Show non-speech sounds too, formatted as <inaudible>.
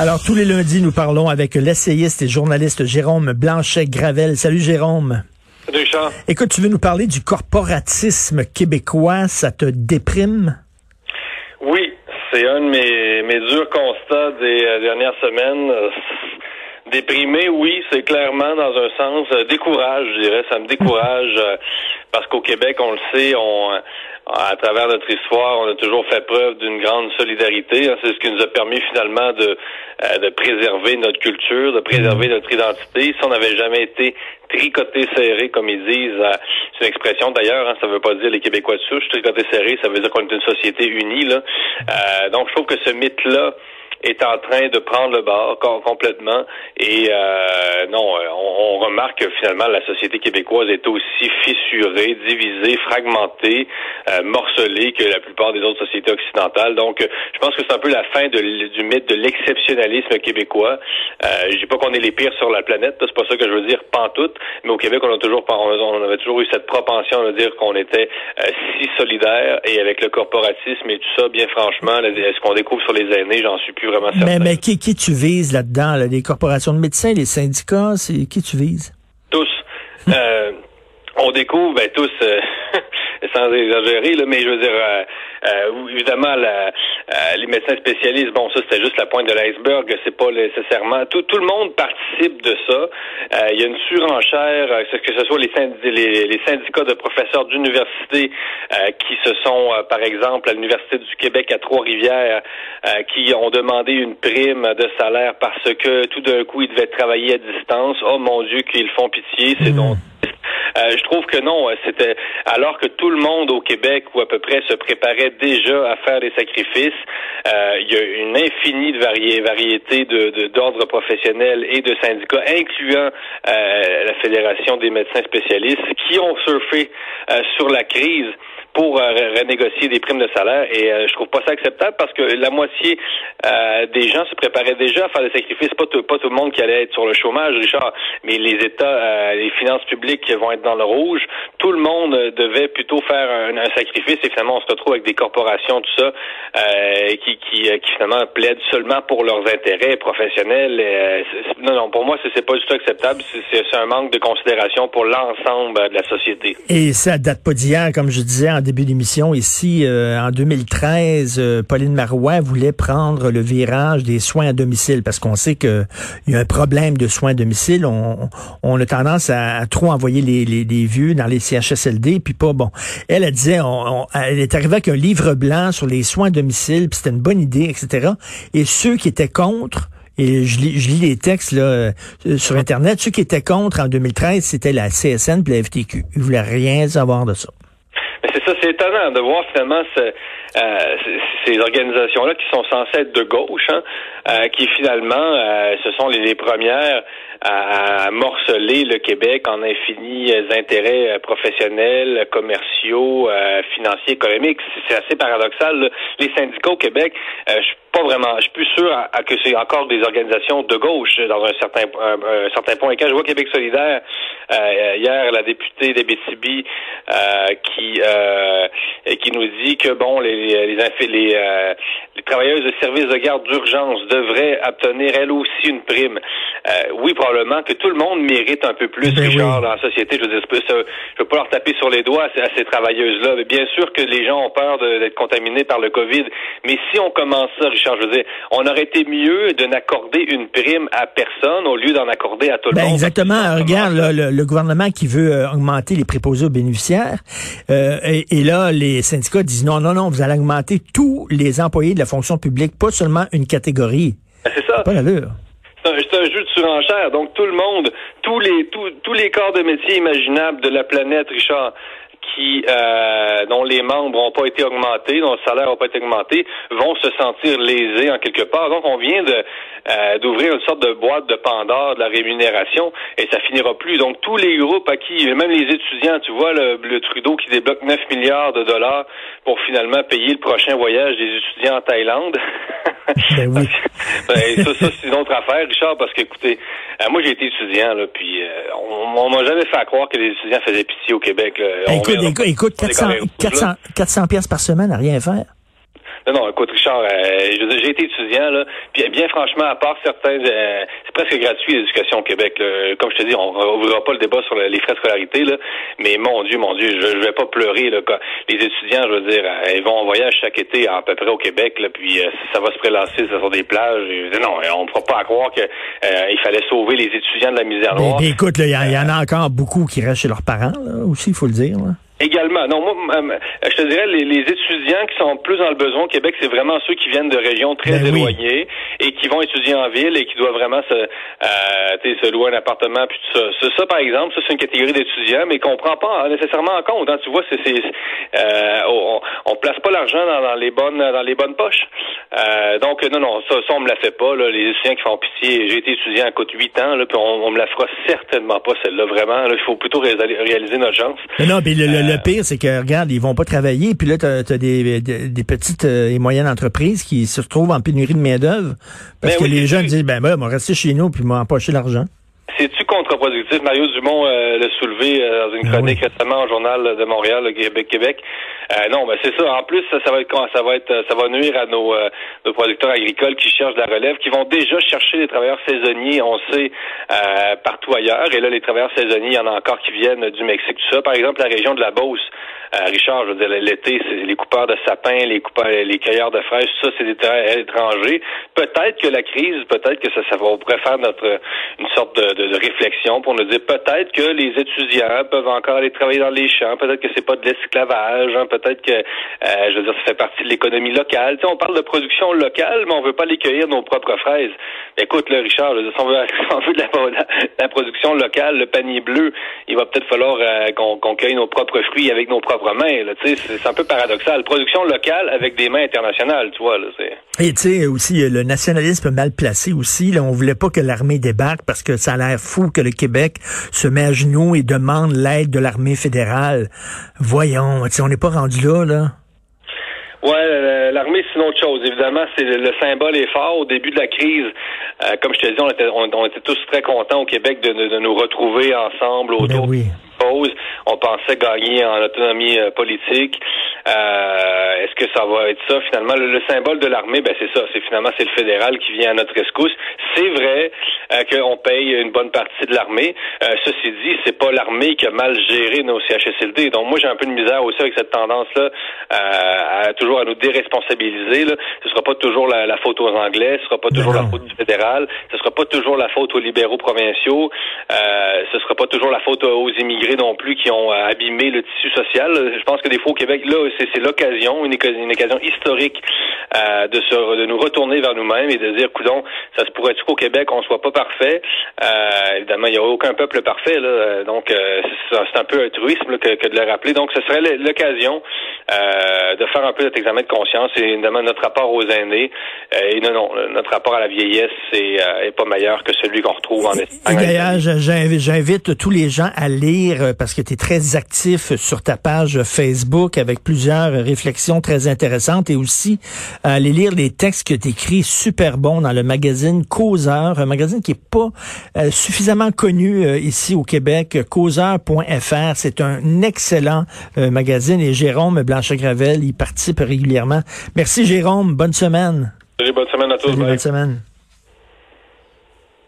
Alors, tous les lundis, nous parlons avec l'essayiste et journaliste Jérôme Blanchet-Gravel. Salut, Jérôme. Salut, Richard. Écoute, tu veux nous parler du corporatisme québécois? Ça te déprime? Oui, c'est un de mes, mes durs constats des euh, dernières semaines. Euh, déprimé, oui, c'est clairement dans un sens euh, décourage, je dirais. Ça me décourage parce qu'au Québec, on le sait, on à travers notre histoire, on a toujours fait preuve d'une grande solidarité. Hein. C'est ce qui nous a permis finalement de, euh, de préserver notre culture, de préserver notre identité. Si on n'avait jamais été tricoté serré, comme ils disent, euh, c'est une expression d'ailleurs, hein, ça ne veut pas dire les Québécois de souche, tricoté serré, ça veut dire qu'on est une société unie. Là. Euh, donc je trouve que ce mythe-là, est en train de prendre le bord complètement. Et euh, non, euh, on, on, remarque que finalement la société québécoise est aussi fissurée, divisée, fragmentée, euh, morcelée que la plupart des autres sociétés occidentales. Donc, je pense que c'est un peu la fin de, du mythe de l'exceptionnalisme québécois. Euh, je dis pas qu'on est les pires sur la planète, c'est pas ça que je veux dire, pantoute. Mais au Québec, on a toujours, on avait toujours eu cette propension à dire qu'on était euh, si solidaire et avec le corporatisme et tout ça, bien franchement, est-ce qu'on découvre sur les aînés, j'en suis plus mais, mais qui, qui tu vises là-dedans? Les corporations de médecins, les syndicats, c'est qui tu vises? Tous. euh, on découvre, ben tous, euh, <laughs> sans exagérer, là, mais je veux dire, euh, évidemment, la, les médecins spécialistes, bon, ça c'était juste la pointe de l'iceberg, c'est pas nécessairement. Tout, tout le monde participe de ça. Il y a une surenchère, que ce soit les, les, les syndicats de professeurs d'université qui se sont, par exemple, à l'université du Québec à Trois-Rivières, qui ont demandé une prime de salaire parce que tout d'un coup ils devaient travailler à distance. Oh mon Dieu, qu'ils font pitié, c'est mmh. donc euh, je trouve que non, euh, c'était alors que tout le monde au Québec ou à peu près se préparait déjà à faire des sacrifices. Euh, il y a une infinie de variété de d'ordres professionnels et de syndicats, incluant la Fédération des médecins spécialistes, qui ont surfé sur la crise pour euh, renégocier des primes de salaire et euh, je trouve pas ça acceptable parce que la moitié euh, des gens se préparaient déjà à faire des sacrifices. Pas tout, pas tout le monde qui allait être sur le chômage, Richard, mais les États, les finances publiques vont être dans le rouge. Tout le monde devait plutôt faire un, sacrifice et finalement on se retrouve avec des corporations, tout ça, qui, qui, finalement plaident seulement pour leurs intérêts professionnels. non, non, pour moi, c'est pas du tout acceptable. C'est un manque de considération pour l'ensemble de la société. Et ça date pas d'hier, comme je disais en début d'émission ici, euh, en 2013, euh, Pauline Marois voulait prendre le virage des soins à domicile parce qu'on sait qu'il y a un problème de soins à domicile. On, on a tendance à, trop envoyer les, les, les, vieux dans les CHSLD, puis pas bon. Elle, elle disait, on, elle est arrivée avec un livre blanc sur les soins à domicile, puis c'était une bonne idée, etc. Et ceux qui étaient contre, et je lis, je lis les textes là, euh, sur Internet. Ceux qui étaient contre en 2013, c'était la CSN et la FTQ. Ils voulaient rien savoir de ça c'est ça, c'est étonnant de voir finalement euh, ces organisations-là qui sont censées être de gauche, hein, euh, qui finalement, euh, ce sont les, premières à, morceler le Québec en infinis intérêts professionnels, commerciaux, financiers, économiques. C'est assez paradoxal. Les syndicats au Québec, je suis pas vraiment, je suis plus sûr que c'est encore des organisations de gauche dans un certain un, certain point. Et quand je vois Québec solidaire hier, la députée d'Abitibi qui qui nous dit que bon les les, les, euh, les travailleuses de services de garde d'urgence devraient obtenir elles aussi une prime. Euh, oui, probablement que tout le monde mérite un peu plus, ben Richard, dans la société. Je veux dire, je peux, peux pas leur taper sur les doigts à, ces travailleuses-là. Mais bien sûr que les gens ont peur d'être contaminés par le COVID. Mais si on commence ça, Richard, je veux dire, on aurait été mieux de n'accorder une prime à personne au lieu d'en accorder à tout le ben monde. Exactement. Regarde, le, gouvernement qui veut euh, augmenter les préposés aux bénéficiaires. et, et, là, les syndicats disent non, non, non, vous allez augmenter tous les employés de la fonction publique, pas seulement une catégorie. Ben, c'est ça. Pas l'allure. C'est un, jeu de surenchère. Donc tout le monde, tous les tous, tous les corps de métier imaginables de la planète, Richard, qui euh, dont les membres n'ont pas été augmentés, dont le salaire n'a pas été augmenté, vont se sentir lésés en quelque part. Donc on vient de euh, d'ouvrir une sorte de boîte de Pandore de la rémunération et ça finira plus. Donc tous les groupes à qui, même les étudiants, tu vois le, Trudeau qui débloque 9 milliards de dollars pour finalement payer le prochain voyage des étudiants en Thaïlande. <laughs> Ben oui. ben, ça, ça c'est une autre affaire, Richard, parce que écoutez, euh, moi j'ai été étudiant là, puis on, on m'a jamais fait croire que les étudiants faisaient pitié au Québec. Là. Ben, écoute, écoute, 400, 400, 400 pièces par semaine à rien faire. Non, écoute, Richard, j'ai été étudiant, là, puis bien franchement, à part certains, c'est presque gratuit l'éducation au Québec. Comme je te dis, on n'ouvrira pas le débat sur les frais de scolarité, là, mais mon Dieu, mon Dieu, je, je vais pas pleurer. Là, les étudiants, je veux dire, ils vont en voyage chaque été à peu près au Québec, là, puis ça va se prélasser sur des plages. non, on ne pourra pas croire qu'il fallait sauver les étudiants de la misère noire. Mais, écoute, il y, en a encore beaucoup qui restent chez leurs parents, aussi, il faut le dire. Également. Non, moi, je te dirais, les, les, étudiants qui sont plus dans le besoin au Québec, c'est vraiment ceux qui viennent de régions très ben éloignées et qui vont étudier en ville et qui doivent vraiment se, euh, se louer un appartement. Puis tout ça. ça, par exemple, ça, c'est une catégorie d'étudiants, mais qu'on prend pas nécessairement en compte. Hein. Tu vois, c'est, euh, on, on place pas l'argent dans, les bonnes dans les bonnes poches. Euh, donc, non, non, ça, ça, on me la fait pas. Là. Les étudiants qui font pitié, j'ai été étudiant à coûte 8 ans, là, puis on, on me la fera certainement pas, celle-là, vraiment. il faut plutôt réaliser notre chance. non, mais le, le pire, c'est que, regarde, ils vont pas travailler, puis là, tu as, des, des, petites euh, et moyennes entreprises qui se retrouvent en pénurie de main-d'œuvre parce ben que les jeunes disent, ben, ben, on va rester chez nous, puis m'empocher l'argent. C'est-tu contre-productif? Mario Dumont euh, l'a soulevé euh, dans une ben chronique récemment au Journal de Montréal, le Québec, Québec. Euh, non, ben c'est ça. En plus, ça, va être ça va être ça va nuire à nos, nos producteurs agricoles qui cherchent de la relève, qui vont déjà chercher des travailleurs saisonniers, on sait, partout ailleurs. Et là, les travailleurs saisonniers, il y en a encore qui viennent du Mexique, tout ça. Par exemple, la région de la Beauce. Richard, je veux dire, l'été, c'est les coupeurs de sapins, les coupeurs, les cueilleurs de fraises, tout ça, c'est des travailleurs étrangers. Peut-être que la crise, peut-être que ça, ça va pourrait faire notre une sorte de de réflexion pour nous dire peut-être que les étudiants peuvent encore aller travailler dans les champs, peut-être que c'est pas de l'esclavage, hein, peut-être que, euh, je veux dire, ça fait partie de l'économie locale. Tu sais, on parle de production locale, mais on veut pas les cueillir nos propres fraises. Écoute, là, Richard, si, on veut, <laughs> de la, production locale, le panier bleu, il va peut-être falloir euh, qu'on cueille nos propres fruits avec nos propres mains. C'est un peu paradoxal. Production locale avec des mains internationales, tu vois. Là, Et tu sais, aussi, le nationalisme mal placé aussi. Là, on voulait pas que l'armée débarque parce que ça a l'air fou que le Québec se met à genoux et demande l'aide de l'armée fédérale. Voyons, on n'est pas rendu là, là. Ouais, l'armée, c'est une autre chose. Évidemment, c'est le, symbole est fort. Au début de la crise, euh, comme je te dis, on était, on, était tous très contents au Québec de, nous retrouver ensemble ben autour oui. On pensait gagner en autonomie euh, politique. Euh, est-ce que ça va être ça finalement? Le, symbole de l'armée Ben c'est ça. C'est finalement c'est le fédéral qui vient à notre rescousse. C'est vrai euh, qu'on paye une bonne partie de l'armée. Euh, ceci dit, c'est pas l'armée qui a mal géré nos CHSLD. Donc moi j'ai un peu de misère aussi avec cette tendance-là à toujours à nous déresponsabiliser. Là. Ce sera pas toujours la, faute aux Anglais, ce sera pas toujours la faute du fédéral, ce sera pas toujours la faute aux libéraux provinciaux, euh, ce sera pas toujours la faute aux immigrés non plus qui ont abîmé le tissu social. Je pense que des fois au Québec, là, c'est l'occasion, une, occasion historique euh, de, se, de nous retourner vers nous-mêmes et de dire, coudon, ça se pourrait-tu qu'au Québec, on soit pas parfait? Euh, évidemment, il n'y a aucun peuple parfait, là, donc euh, c'est un peu un truisme que, de le rappeler. Donc, ce serait l'occasion de faire un peu cet examen de conscience et évidemment notre rapport aux aînés. Et non, non, notre rapport à la vieillesse est, est pas meilleur que celui qu'on retrouve en Espagne. J'invite tous les gens à lire parce que tu es très actif sur ta page Facebook avec plusieurs réflexions très intéressantes et aussi euh, aller lire les textes que tu écris super bons dans le magazine Causeur, un magazine qui est pas euh, suffisamment connu euh, ici au Québec, causeur.fr. C'est un excellent magazine et Jérôme Blanchet-Gravel y participe régulièrement. Merci Jérôme, bonne semaine. bonne semaine à tous. bonne semaine.